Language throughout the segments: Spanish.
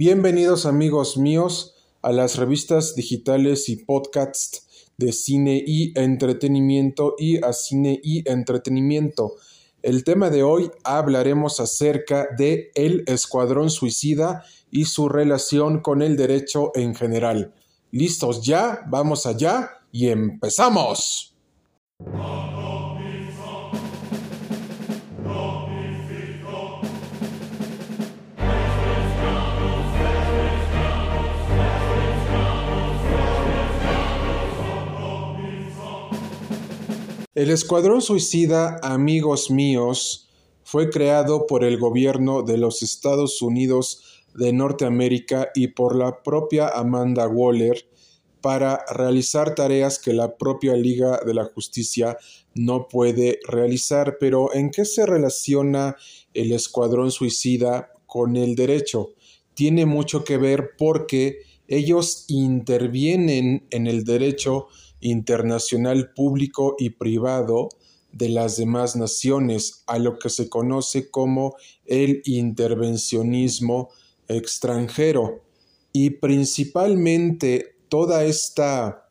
Bienvenidos amigos míos a las revistas digitales y podcasts de cine y entretenimiento y a cine y entretenimiento. El tema de hoy hablaremos acerca de El Escuadrón Suicida y su relación con el derecho en general. ¿Listos ya? Vamos allá y empezamos. El Escuadrón Suicida, amigos míos, fue creado por el gobierno de los Estados Unidos de Norteamérica y por la propia Amanda Waller para realizar tareas que la propia Liga de la Justicia no puede realizar. Pero ¿en qué se relaciona el Escuadrón Suicida con el derecho? Tiene mucho que ver porque ellos intervienen en el derecho internacional público y privado de las demás naciones, a lo que se conoce como el intervencionismo extranjero. Y principalmente toda esta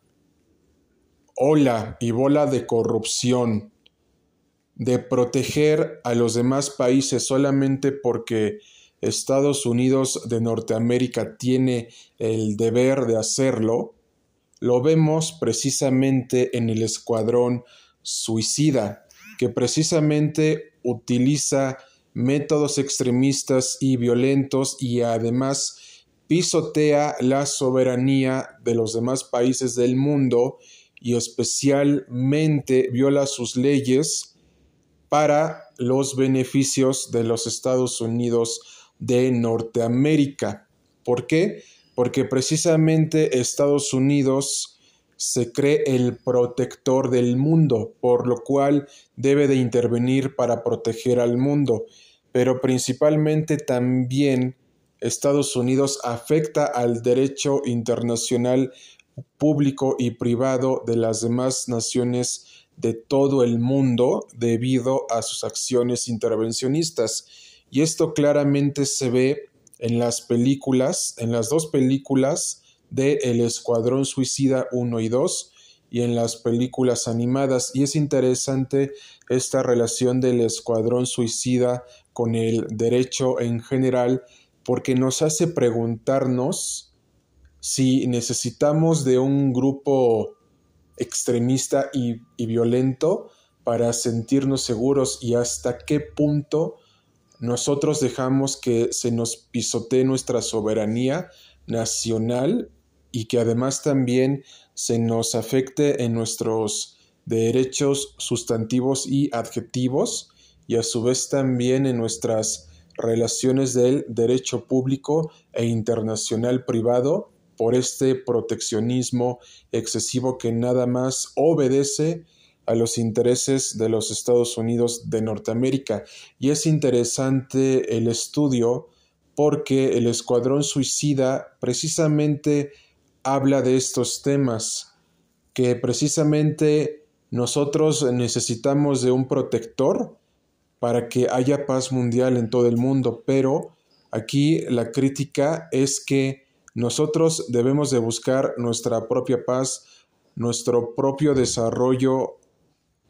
ola y bola de corrupción, de proteger a los demás países solamente porque Estados Unidos de Norteamérica tiene el deber de hacerlo, lo vemos precisamente en el escuadrón suicida, que precisamente utiliza métodos extremistas y violentos y además pisotea la soberanía de los demás países del mundo y especialmente viola sus leyes para los beneficios de los Estados Unidos de Norteamérica. ¿Por qué? Porque precisamente Estados Unidos se cree el protector del mundo, por lo cual debe de intervenir para proteger al mundo, pero principalmente también Estados Unidos afecta al derecho internacional público y privado de las demás naciones de todo el mundo debido a sus acciones intervencionistas. Y esto claramente se ve en las películas, en las dos películas de El Escuadrón Suicida 1 y 2 y en las películas animadas. Y es interesante esta relación del Escuadrón Suicida con el derecho en general porque nos hace preguntarnos si necesitamos de un grupo extremista y, y violento para sentirnos seguros y hasta qué punto nosotros dejamos que se nos pisotee nuestra soberanía nacional y que además también se nos afecte en nuestros derechos sustantivos y adjetivos y a su vez también en nuestras relaciones del derecho público e internacional privado por este proteccionismo excesivo que nada más obedece a los intereses de los Estados Unidos de Norteamérica. Y es interesante el estudio porque el Escuadrón Suicida precisamente habla de estos temas, que precisamente nosotros necesitamos de un protector para que haya paz mundial en todo el mundo, pero aquí la crítica es que nosotros debemos de buscar nuestra propia paz, nuestro propio desarrollo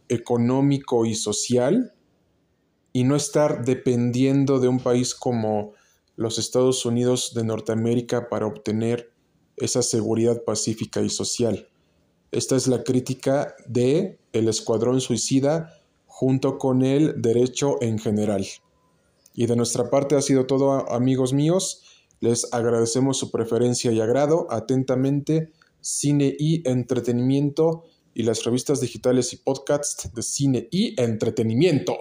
económico y social y no estar dependiendo de un país como los Estados Unidos de Norteamérica para obtener esa seguridad pacífica y social. Esta es la crítica de el escuadrón suicida junto con el derecho en general. Y de nuestra parte ha sido todo, amigos míos. Les agradecemos su preferencia y agrado. Atentamente, cine y entretenimiento y las revistas digitales y podcasts de cine y entretenimiento.